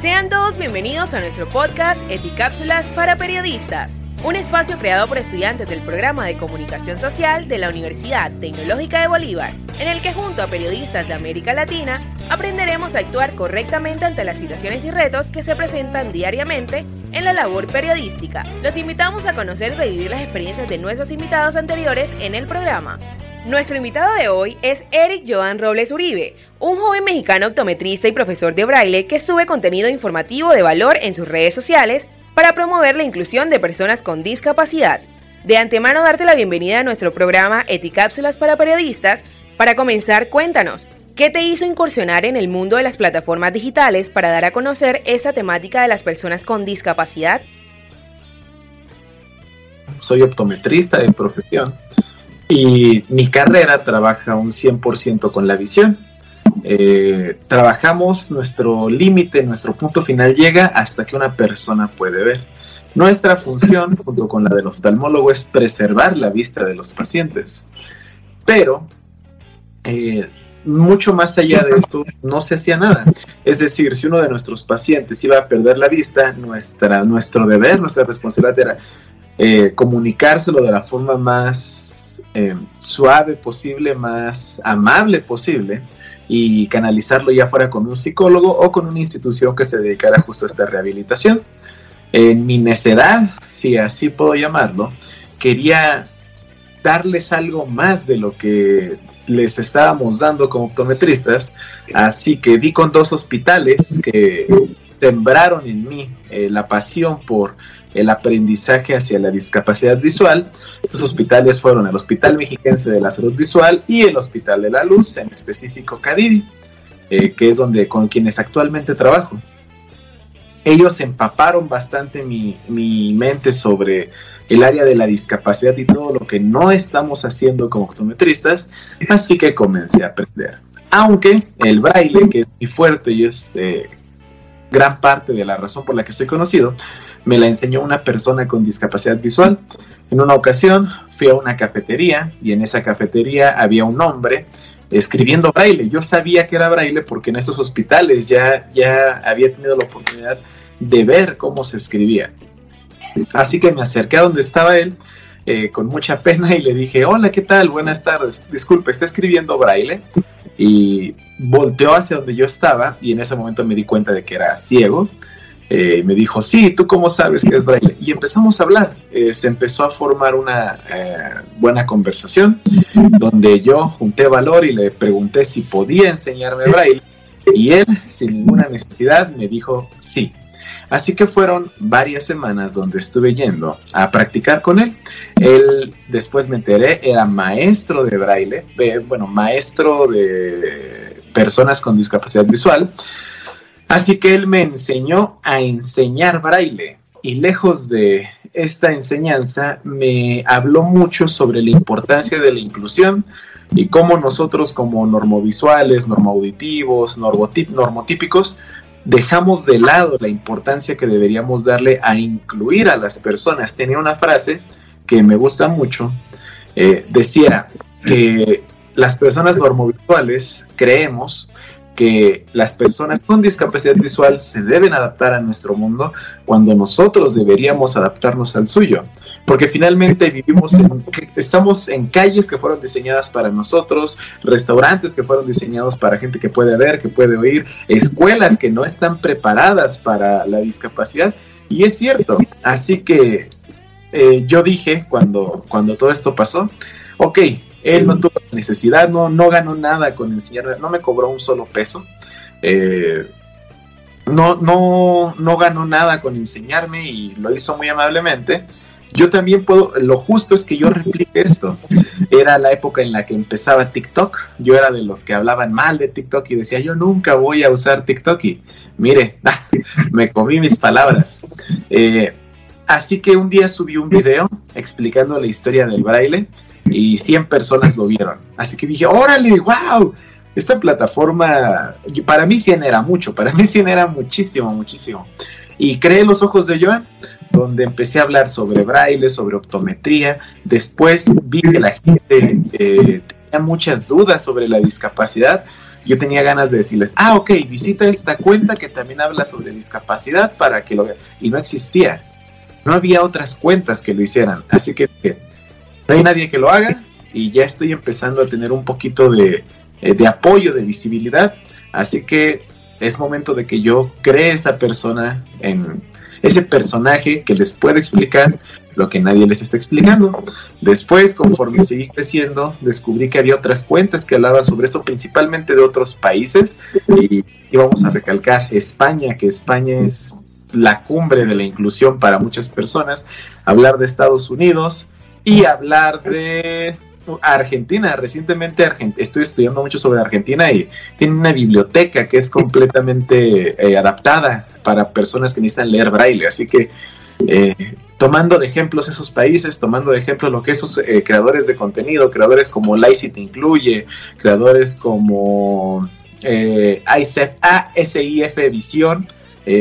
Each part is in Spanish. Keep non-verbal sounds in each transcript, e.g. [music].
Sean todos bienvenidos a nuestro podcast Eticápsulas para Periodistas, un espacio creado por estudiantes del programa de comunicación social de la Universidad Tecnológica de Bolívar, en el que junto a periodistas de América Latina aprenderemos a actuar correctamente ante las situaciones y retos que se presentan diariamente en la labor periodística. Los invitamos a conocer y revivir las experiencias de nuestros invitados anteriores en el programa. Nuestro invitado de hoy es Eric Joan Robles Uribe, un joven mexicano optometrista y profesor de braille que sube contenido informativo de valor en sus redes sociales para promover la inclusión de personas con discapacidad. De antemano darte la bienvenida a nuestro programa Eticápsulas para Periodistas. Para comenzar, cuéntanos, ¿qué te hizo incursionar en el mundo de las plataformas digitales para dar a conocer esta temática de las personas con discapacidad? Soy optometrista de profesión y mi carrera trabaja un 100% con la visión. Eh, trabajamos nuestro límite, nuestro punto final llega hasta que una persona puede ver. Nuestra función, junto con la del oftalmólogo, es preservar la vista de los pacientes. Pero, eh, mucho más allá de esto, no se hacía nada. Es decir, si uno de nuestros pacientes iba a perder la vista, nuestra, nuestro deber, nuestra responsabilidad era eh, comunicárselo de la forma más suave posible, más amable posible y canalizarlo ya fuera con un psicólogo o con una institución que se dedicara justo a esta rehabilitación. En mi necedad, si así puedo llamarlo, quería darles algo más de lo que les estábamos dando como optometristas, así que di con dos hospitales que sembraron en mí eh, la pasión por el aprendizaje hacia la discapacidad visual. Estos hospitales fueron el Hospital Mexiquense de la Salud Visual y el Hospital de la Luz, en específico Cadivi, eh, que es donde con quienes actualmente trabajo. Ellos empaparon bastante mi, mi mente sobre el área de la discapacidad y todo lo que no estamos haciendo como optometristas, así que comencé a aprender. Aunque el braille, que es muy fuerte y es eh, gran parte de la razón por la que soy conocido, me la enseñó una persona con discapacidad visual. En una ocasión fui a una cafetería y en esa cafetería había un hombre escribiendo braille. Yo sabía que era braille porque en esos hospitales ya, ya había tenido la oportunidad de ver cómo se escribía. Así que me acerqué a donde estaba él eh, con mucha pena y le dije, hola, ¿qué tal? Buenas tardes. Disculpe, ¿está escribiendo braille? Y volteó hacia donde yo estaba y en ese momento me di cuenta de que era ciego eh, me dijo, sí, ¿tú cómo sabes que es braille? Y empezamos a hablar, eh, se empezó a formar una eh, buena conversación donde yo junté valor y le pregunté si podía enseñarme braille y él, sin ninguna necesidad, me dijo sí. Así que fueron varias semanas donde estuve yendo a practicar con él. Él, después me enteré, era maestro de braille, bueno, maestro de personas con discapacidad visual. Así que él me enseñó a enseñar braille y lejos de esta enseñanza me habló mucho sobre la importancia de la inclusión y cómo nosotros como normovisuales, normoauditivos, normotípicos, dejamos de lado la importancia que deberíamos darle a incluir a las personas. Tenía una frase que me gusta mucho, eh, decía que las personas normovisuales creemos que las personas con discapacidad visual se deben adaptar a nuestro mundo cuando nosotros deberíamos adaptarnos al suyo. Porque finalmente vivimos en, estamos en calles que fueron diseñadas para nosotros, restaurantes que fueron diseñados para gente que puede ver, que puede oír, escuelas que no están preparadas para la discapacidad. Y es cierto. Así que eh, yo dije cuando, cuando todo esto pasó, ok, él no tuvo necesidad, no, no ganó nada con enseñarme, no me cobró un solo peso. Eh, no, no, no ganó nada con enseñarme y lo hizo muy amablemente. Yo también puedo, lo justo es que yo replique esto. Era la época en la que empezaba TikTok. Yo era de los que hablaban mal de TikTok y decía, yo nunca voy a usar TikTok. Y mire, [laughs] me comí mis palabras. Eh, así que un día subí un video explicando la historia del braille y 100 personas lo vieron. Así que dije, órale, wow, esta plataforma, para mí 100 era mucho, para mí 100 era muchísimo, muchísimo. Y creé los ojos de Joan, donde empecé a hablar sobre braille, sobre optometría. Después vi que la gente eh, tenía muchas dudas sobre la discapacidad. yo tenía ganas de decirles, ah, ok, visita esta cuenta que también habla sobre discapacidad para que lo vean. Y no existía. No había otras cuentas que lo hicieran. Así que no hay nadie que lo haga y ya estoy empezando a tener un poquito de, eh, de apoyo, de visibilidad. Así que es momento de que yo cree esa persona en ese personaje que les puede explicar lo que nadie les está explicando. Después, conforme seguí creciendo, descubrí que había otras cuentas que hablaban sobre eso, principalmente de otros países. Y íbamos a recalcar España, que España es la cumbre de la inclusión para muchas personas. Hablar de Estados Unidos y hablar de Argentina. Recientemente estoy estudiando mucho sobre Argentina y tiene una biblioteca que es completamente eh, adaptada para personas que necesitan leer braille. Así que eh, tomando de ejemplos esos países, tomando de ejemplo lo que esos eh, creadores de contenido, creadores como Lazy te incluye, creadores como eh, ASIF Visión,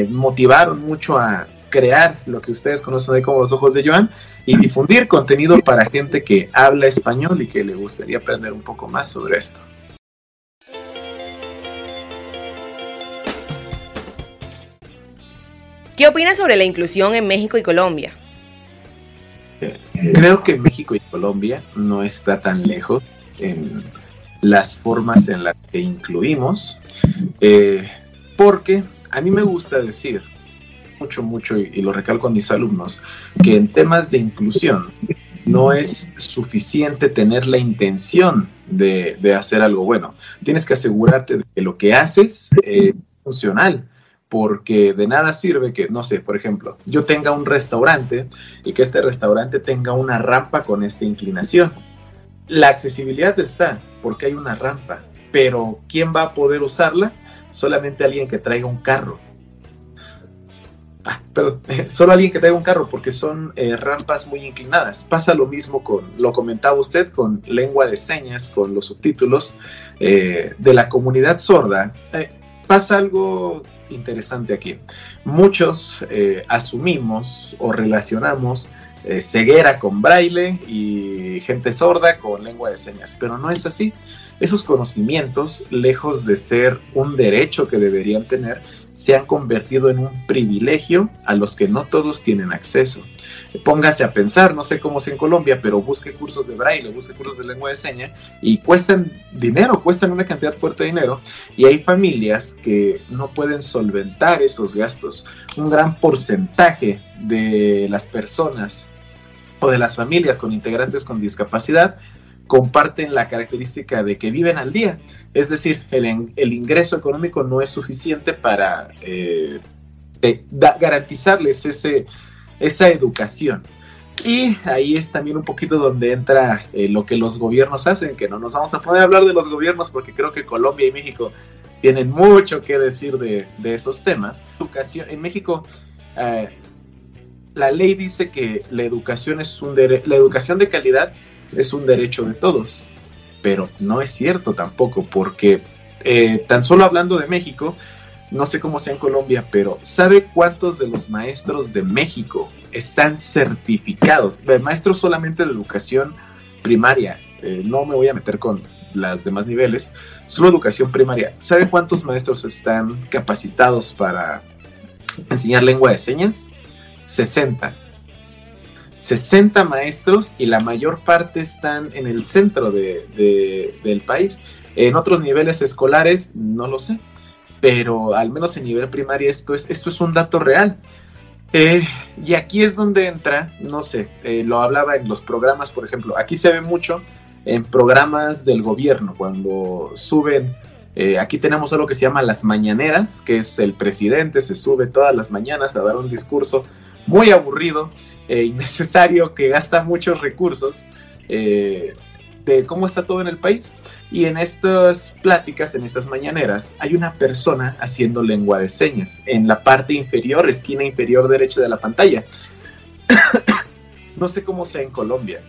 motivaron mucho a crear lo que ustedes conocen hoy como los ojos de Joan y difundir contenido para gente que habla español y que le gustaría aprender un poco más sobre esto. ¿Qué opinas sobre la inclusión en México y Colombia? Creo que México y Colombia no está tan lejos en las formas en las que incluimos, eh, porque a mí me gusta decir mucho, mucho, y, lo recalco a mis alumnos, que en temas de inclusión no es suficiente tener la intención de, hacer algo bueno. Tienes que asegurarte de que lo que haces es funcional porque de nada sirve que, no sé, por ejemplo, yo tenga un restaurante y que este restaurante tenga una rampa con esta inclinación. La accesibilidad está porque hay una rampa, pero ¿quién va a poder usarla? Solamente alguien que traiga un carro. Ah, [laughs] solo alguien que traiga un carro porque son eh, rampas muy inclinadas. Pasa lo mismo con, lo comentaba usted, con lengua de señas, con los subtítulos eh, de la comunidad sorda. Eh, pasa algo interesante aquí. Muchos asumimos o relacionamos ceguera con braille y gente sorda con lengua de señas, pero no es así. Esos conocimientos, lejos de ser un derecho que deberían tener, se han convertido en un privilegio a los que no todos tienen acceso. Póngase a pensar, no sé cómo es en Colombia, pero busque cursos de braille, busque cursos de lengua de seña y cuestan dinero, cuestan una cantidad fuerte de dinero y hay familias que no pueden solventar esos gastos. Un gran porcentaje de las personas o de las familias con integrantes con discapacidad comparten la característica de que viven al día. Es decir, el, ingreso económico no es suficiente para eh, garantizarles ese, esa educación. Y ahí es también un poquito donde entra eh, lo que los gobiernos hacen, que no nos vamos a poner a hablar de los gobiernos porque creo que Colombia y México tienen mucho que decir de, esos temas. Educación, en México, eh, la ley dice que la educación es un la educación de calidad es un derecho de todos. Pero no es cierto tampoco, porque eh, tan solo hablando de México, no sé cómo sea en Colombia, pero ¿sabe cuántos de los maestros de México están certificados? Maestros solamente de educación primaria, eh, no me voy a meter con las demás niveles, solo educación primaria. ¿Sabe cuántos maestros están capacitados para enseñar lengua de señas? 60. 60 maestros y la mayor parte están en el centro del país. En otros niveles escolares, no lo sé, pero al menos en nivel primario esto es, esto es un dato real. Eh, y aquí es donde entra, no sé, eh, lo hablaba en los programas, por ejemplo, aquí se ve mucho en programas del gobierno, cuando suben, eh, aquí tenemos algo que se llama las mañaneras, que es el presidente, se sube todas las mañanas a dar un discurso muy aburrido e innecesario que gasta muchos recursos eh, de cómo está todo en el país. Y en estas pláticas, en estas mañaneras, hay una persona haciendo lengua de señas en la parte inferior, esquina inferior derecha de la pantalla. [coughs] no sé cómo sea en Colombia,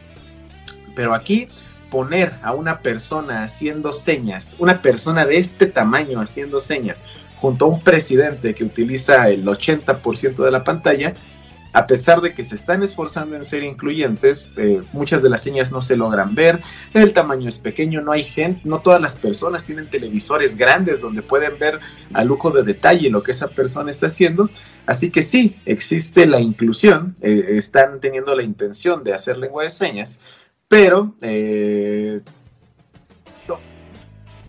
pero aquí poner a una persona haciendo señas, una persona de este tamaño haciendo señas, junto a un presidente que utiliza el 80% de la pantalla, a pesar de que se están esforzando en ser incluyentes, eh, muchas de las señas no se logran ver, el tamaño es pequeño, no hay gente, no todas las personas tienen televisores grandes donde pueden ver a lujo de detalle lo que esa persona está haciendo, así que sí, existe la inclusión, eh, están teniendo la intención de hacer lengua de señas, pero eh,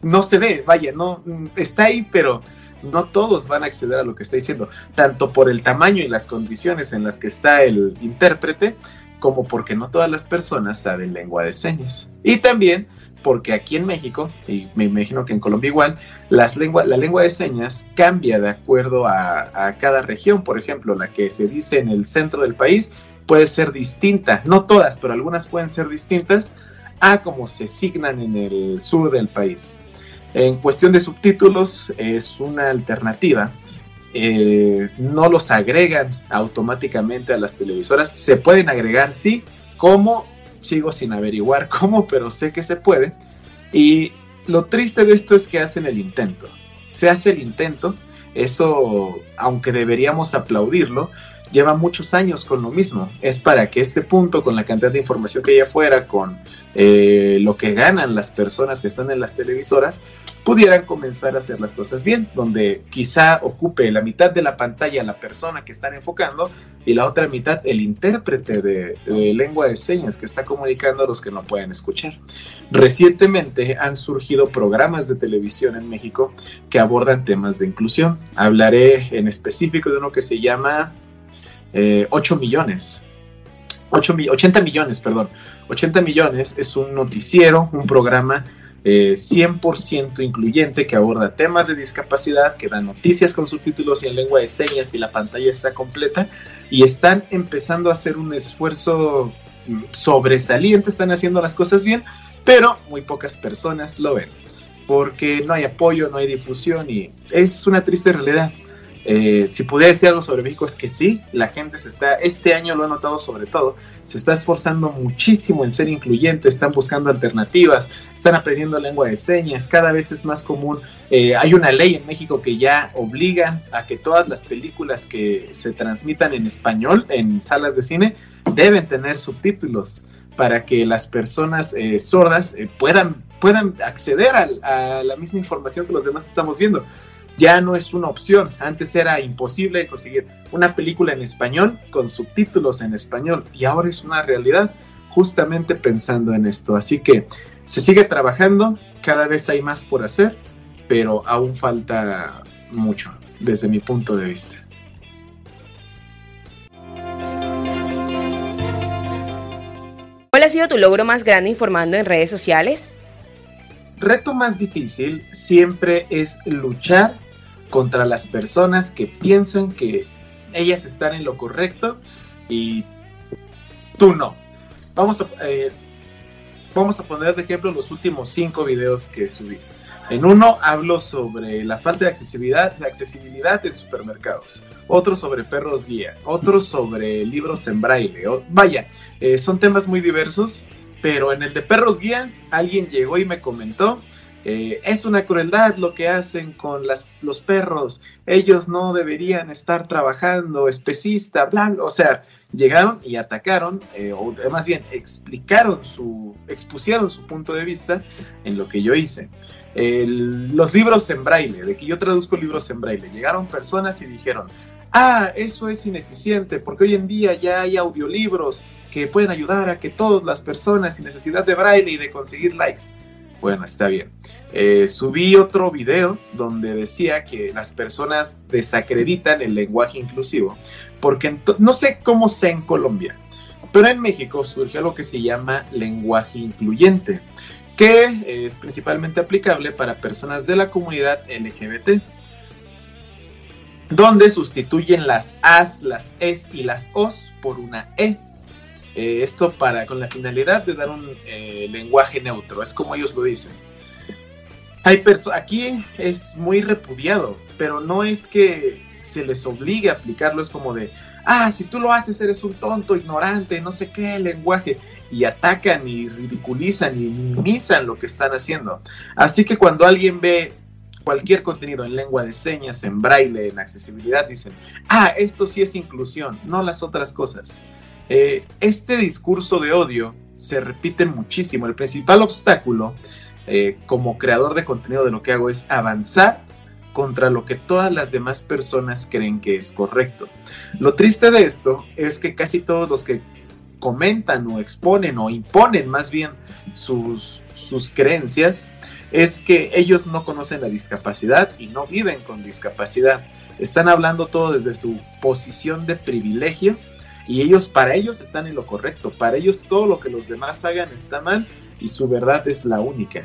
no, se ve, vaya, no está ahí, pero no todos van a acceder a lo que está diciendo, tanto por el tamaño y las condiciones en las que está el intérprete, como porque no todas las personas saben lengua de señas. Y también porque aquí en México, y me imagino que en Colombia igual, las lengua, la lengua de señas cambia de acuerdo a, a cada región. Por ejemplo, la que se dice en el centro del país puede ser distinta, no todas, pero algunas pueden ser distintas a como se signan en el sur del país. En cuestión de subtítulos es una alternativa. Eh, no los agregan automáticamente a las televisoras. Se pueden agregar, sí. ¿Cómo? Sigo sin averiguar [laughs] cómo, pero sé que se puede. Y lo triste de esto es que hacen el intento. Se hace el intento. Eso, aunque deberíamos aplaudirlo, lleva muchos años con lo mismo. Es para que este punto, con la cantidad de información que hay afuera, con eh, lo que ganan las personas que están en las televisoras, pudieran comenzar a hacer las cosas bien, donde quizá ocupe la mitad de la pantalla la persona que están enfocando y la otra mitad el intérprete de, de lengua de señas que está comunicando a los que no pueden escuchar. Recientemente han surgido programas de televisión en México que abordan temas de inclusión. Hablaré en específico de uno que se llama 8 eh, millones. 8, 80 millones, perdón. 80 millones es un noticiero, un programa 100% eh, incluyente que aborda temas de discapacidad, que da noticias con subtítulos y en lengua de señas y la pantalla está completa. Y están empezando a hacer un esfuerzo mm, sobresaliente, están haciendo las cosas bien, pero muy pocas personas lo ven, porque no hay apoyo, no hay difusión y es una triste realidad. Eh, si pudiera decir algo sobre México es que sí, la gente se está, este año lo ha notado sobre todo, se está esforzando muchísimo en ser incluyente, están buscando alternativas, están aprendiendo lengua de señas, cada vez es más común. Eh, hay una ley en México que ya obliga a que todas las películas que se transmitan en español en salas de cine deben tener subtítulos para que las personas eh, sordas puedan, puedan acceder a la misma información que los demás estamos viendo ya no es una opción. Antes era imposible conseguir una película en español con subtítulos en español y ahora es una realidad justamente pensando en esto. Así que se sigue trabajando, cada vez hay más por hacer, pero aún falta mucho desde mi punto de vista. ¿Cuál ha sido tu logro más grande informando en redes sociales? Reto más difícil siempre es luchar contra las personas que piensan que ellas están en lo correcto y tú no. Vamos a, eh, vamos a poner de ejemplo los últimos cinco videos que subí. En uno hablo sobre la falta de accesibilidad, de accesibilidad en supermercados, otro sobre perros guía, otro sobre libros en braille. vaya, eh, son temas muy diversos, pero en el de perros guía alguien llegó y me comentó eh, es una crueldad lo que hacen con los perros, ellos no deberían estar trabajando, especista, blanco, o sea, llegaron y atacaron, eh, o más bien explicaron su, expusieron su punto de vista en lo que yo hice. los libros en braille, de que yo traduzco libros en braille, llegaron personas y dijeron, ah, eso es ineficiente, porque hoy en día ya hay audiolibros que pueden ayudar a que todas las personas sin necesidad de braille y de conseguir likes bueno, está bien. Eh, subí otro video donde decía que las personas desacreditan el lenguaje inclusivo, porque no sé cómo sea en Colombia, pero en México surgió algo que se llama lenguaje incluyente, que es principalmente aplicable para personas de la comunidad LGBT, donde sustituyen las as, las es y las os por una e eh, esto para con la finalidad de dar un eh, lenguaje neutro, es como ellos lo dicen. Hay aquí es muy repudiado, pero no es que se les obligue a aplicarlo, es como de, ah, si tú lo haces eres un tonto, ignorante, no sé qué lenguaje, y atacan y ridiculizan y minimizan lo que están haciendo. Así que cuando alguien ve cualquier contenido en lengua de señas, en braille, en accesibilidad, dicen, ah, esto sí es inclusión, no las otras cosas. Eh, este discurso de odio se repite muchísimo. El principal obstáculo eh, como creador de contenido de lo que hago es avanzar contra lo que todas las demás personas creen que es correcto. Lo triste de esto es que casi todos los que comentan o exponen o imponen más bien sus, sus creencias es que ellos no conocen la discapacidad y no viven con discapacidad. Están hablando todo desde su posición de privilegio y ellos, para ellos están en lo correcto, para ellos todo lo que los demás hagan está mal y su verdad es la única.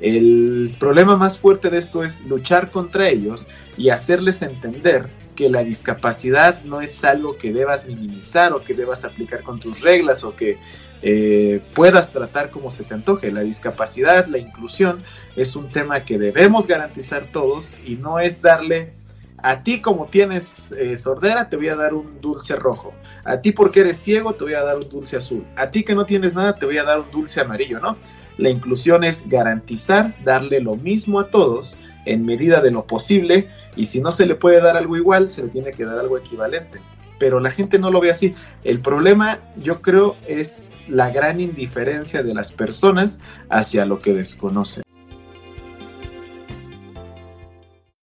El problema más fuerte de esto es luchar contra ellos y hacerles entender que la discapacidad no es algo que debas minimizar o que debas aplicar con tus reglas o que eh, puedas tratar como se te antoje. La discapacidad, la inclusión es un tema que debemos garantizar todos y no es darle a ti como tienes eh, sordera te voy a dar un dulce rojo. A ti porque eres ciego te voy a dar un dulce azul. A ti que no tienes nada te voy a dar un dulce amarillo, ¿no? La inclusión es garantizar darle lo mismo a todos en medida de lo posible y si no se le puede dar algo igual, se le tiene que dar algo equivalente. Pero la gente no lo ve así. El problema, yo creo, es la gran indiferencia de las personas hacia lo que desconocen.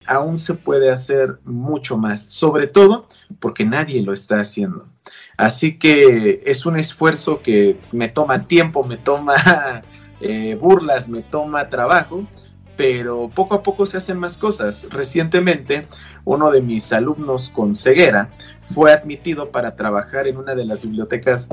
Aún se puede hacer mucho más, sobre todo porque nadie lo está haciendo. Así que es un esfuerzo que me toma tiempo, me toma [laughs] eh, burlas, me toma trabajo, pero poco a poco se hacen más cosas. Recientemente, uno de mis alumnos con ceguera fue admitido para trabajar en una de las bibliotecas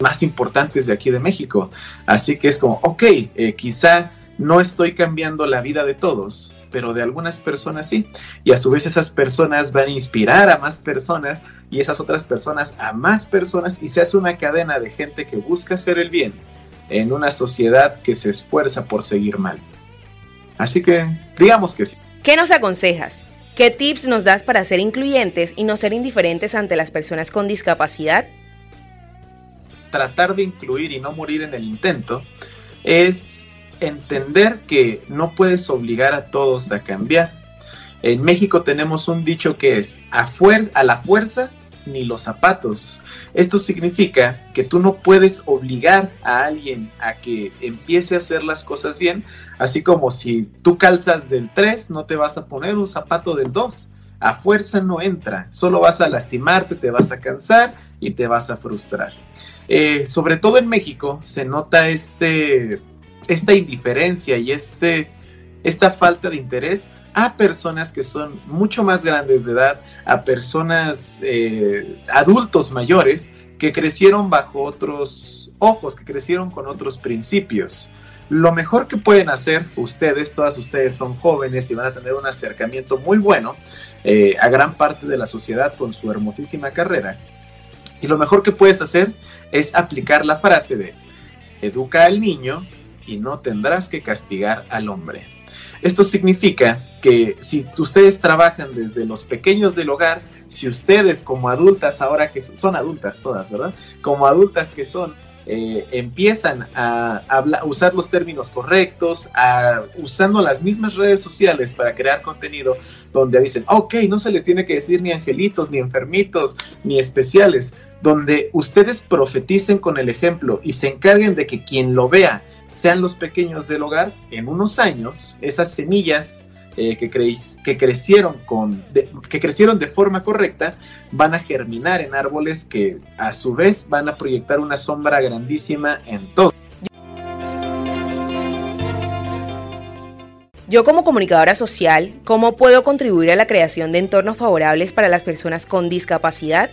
más importantes de aquí de México. Así que es como, ok, eh, quizá no estoy cambiando la vida de todos, pero de algunas personas sí. Y a su vez esas personas van a inspirar a más personas y esas otras personas a más personas y se hace una cadena de gente que busca hacer el bien en una sociedad que se esfuerza por seguir mal. Así que digamos que sí. ¿Qué nos aconsejas? ¿Qué tips nos das para ser incluyentes y no ser indiferentes ante las personas con discapacidad? Tratar de incluir y no morir en el intento es entender que no puedes obligar a todos a cambiar. En México tenemos un dicho que es a, a la fuerza ni los zapatos. Esto significa que tú no puedes obligar a alguien a que empiece a hacer las cosas bien, así como si tú calzas del 3, no te vas a poner un zapato del 2. A fuerza no entra, solo vas a lastimarte, te vas a cansar y te vas a frustrar. Eh, sobre todo en México se nota este, esta indiferencia y este, esta falta de interés a personas que son mucho más grandes de edad, a personas eh, adultos mayores que crecieron bajo otros ojos, que crecieron con otros principios. Lo mejor que pueden hacer ustedes, todas ustedes son jóvenes y van a tener un acercamiento muy bueno eh, a gran parte de la sociedad con su hermosísima carrera. Y lo mejor que puedes hacer es aplicar la frase de educa al niño y no tendrás que castigar al hombre. Esto significa que si ustedes trabajan desde los pequeños del hogar, si ustedes como adultas, ahora que son adultas todas, ¿verdad? Como adultas que son, eh, empiezan a, usar los términos correctos, usando las mismas redes sociales para crear contenido donde dicen, ok, no se les tiene que decir ni angelitos, ni enfermitos, ni especiales, donde ustedes profeticen con el ejemplo y se encarguen de que quien lo vea sean los pequeños del hogar, en unos años, esas semillas eh, que, que, crecieron con, de, que crecieron de forma correcta van a germinar en árboles que a su vez van a proyectar una sombra grandísima en todo. Yo como comunicadora social, ¿cómo puedo contribuir a la creación de entornos favorables para las personas con discapacidad?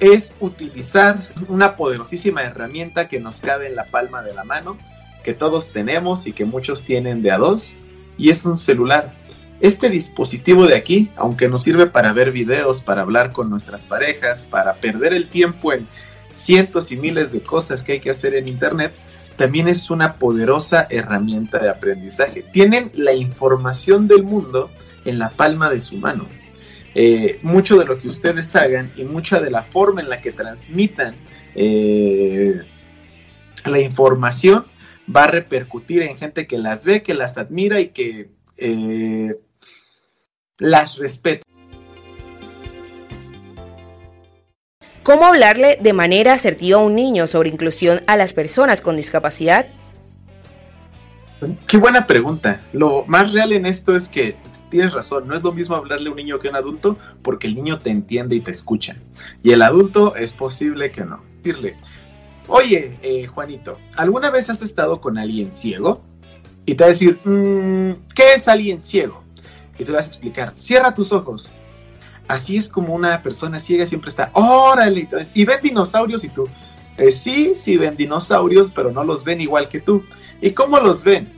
Es utilizar una poderosísima herramienta que nos cabe en la palma de la mano, que todos tenemos y que muchos tienen de a dos, y es un celular. Este dispositivo de aquí, aunque nos sirve para ver videos, para hablar con nuestras parejas, para perder el tiempo en cientos y miles de cosas que hay que hacer en Internet, también es una poderosa herramienta de aprendizaje. Tienen la información del mundo en la palma de su mano. Eh, mucho de lo que ustedes hagan y mucha de la forma en la que transmitan eh, la información va a repercutir en gente que las ve, que las admira y que eh, las respeto. ¿Cómo hablarle de manera asertiva a un niño sobre inclusión a las personas con discapacidad? Qué buena pregunta. Lo más real en esto es que tienes razón, no es lo mismo hablarle a un niño que a un adulto porque el niño te entiende y te escucha. Y el adulto es posible que no. Decirle, oye, eh, Juanito, ¿alguna vez has estado con alguien ciego? Y te va a decir, mm, ¿qué es alguien ciego? Y te vas a explicar, cierra tus ojos. Así es como una persona ciega siempre está, órale, y ven dinosaurios y tú, eh, sí, sí ven dinosaurios, pero no los ven igual que tú. ¿Y cómo los ven?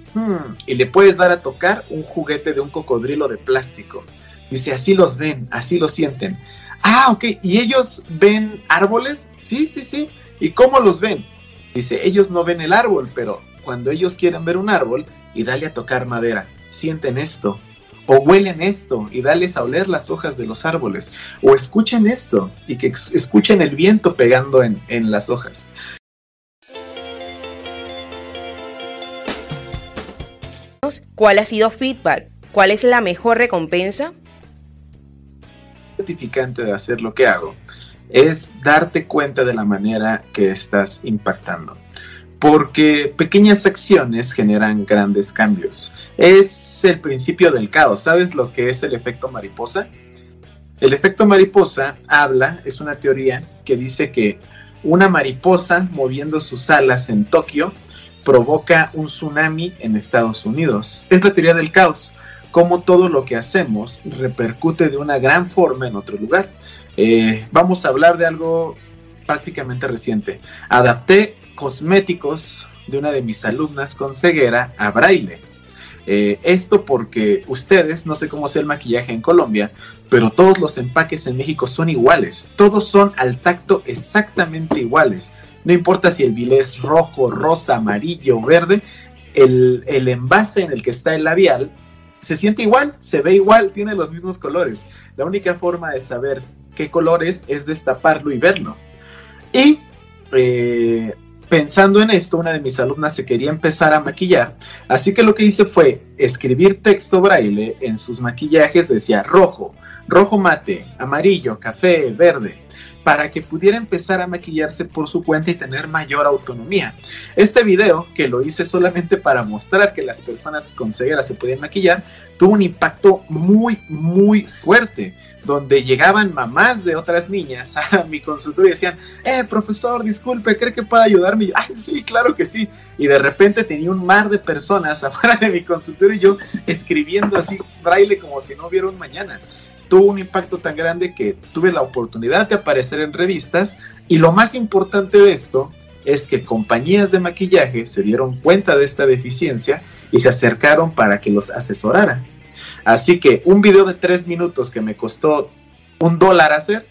Y le puedes dar a tocar un juguete de un cocodrilo de plástico. Dice, así los ven, así lo sienten. Ah, ok, ¿y ellos ven árboles? Sí, sí, sí. ¿Y cómo los ven? Dice, ellos no ven el árbol, pero cuando ellos quieren ver un árbol y dale a tocar madera, sienten esto, o huelen esto y dales a oler las hojas de los árboles, o escuchen esto y que escuchen el viento pegando en, en las hojas. ¿Cuál ha sido feedback? ¿Cuál es la mejor recompensa? gratificante de hacer lo que hago es darte cuenta de la manera que estás impactando porque pequeñas acciones generan grandes cambios. Es el principio del caos. ¿Sabes lo que es el efecto mariposa? El efecto mariposa habla, es una teoría que dice que una mariposa moviendo sus alas en Tokio provoca un tsunami en Estados Unidos. Es la teoría del caos, cómo todo lo que hacemos repercute de una gran forma en otro lugar. Eh, vamos a hablar de algo prácticamente reciente. Adapté cosméticos de una de mis alumnas con ceguera a braille. Eh, esto porque ustedes, no sé cómo sea el maquillaje en Colombia, pero todos los empaques en México son iguales. Todos son al tacto exactamente iguales. No importa si el bilé es rojo, rosa, amarillo, verde, el, el envase en el que está el labial se siente igual, se ve igual, tiene los mismos colores. La única forma de saber qué colores es destaparlo y verlo. Y eh, pensando en esto, una de mis alumnas se quería empezar a maquillar, así que lo que hice fue escribir texto braille en sus maquillajes, decía rojo, rojo mate, amarillo, café, verde, para que pudiera empezar a maquillarse por su cuenta y tener mayor autonomía. Este video, que lo hice solamente para mostrar que las personas con ceguera se podían maquillar, tuvo un impacto muy, muy fuerte donde llegaban mamás de otras niñas a [laughs] mi consultorio y decían, eh, profesor, disculpe, ¿cree que pueda ayudarme? Ay, sí, claro que sí. Y de repente tenía un mar de personas [laughs] afuera de mi consultorio y yo escribiendo así braille como si no hubiera un mañana. Tuvo un impacto tan grande que tuve la oportunidad de aparecer en revistas y lo más importante de esto es que compañías de maquillaje se dieron cuenta de esta deficiencia y se acercaron para que los asesoraran. Así que un video de tres minutos que me costó un dólar hacer,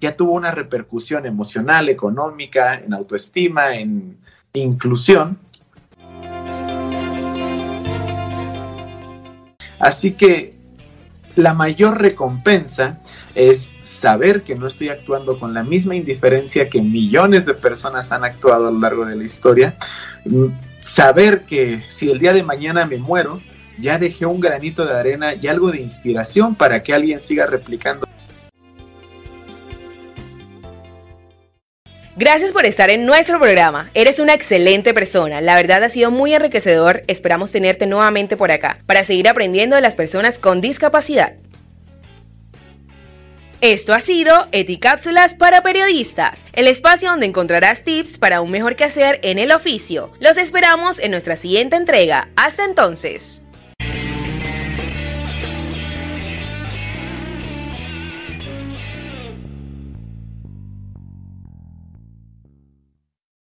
ya tuvo una repercusión emocional, económica, en autoestima, en inclusión. Así que la mayor recompensa es saber que no estoy actuando con la misma indiferencia que millones de personas han actuado a lo largo de la historia. Saber que si el día de mañana me muero, ya dejé un granito de arena y algo de inspiración para que alguien siga replicando. Gracias por estar en nuestro programa. Eres una excelente persona. La verdad ha sido muy enriquecedor. Esperamos tenerte nuevamente por acá para seguir aprendiendo de las personas con discapacidad. Esto ha sido Eticápsulas para Periodistas, el espacio donde encontrarás tips para un mejor quehacer en el oficio. Los esperamos en nuestra siguiente entrega. Hasta entonces.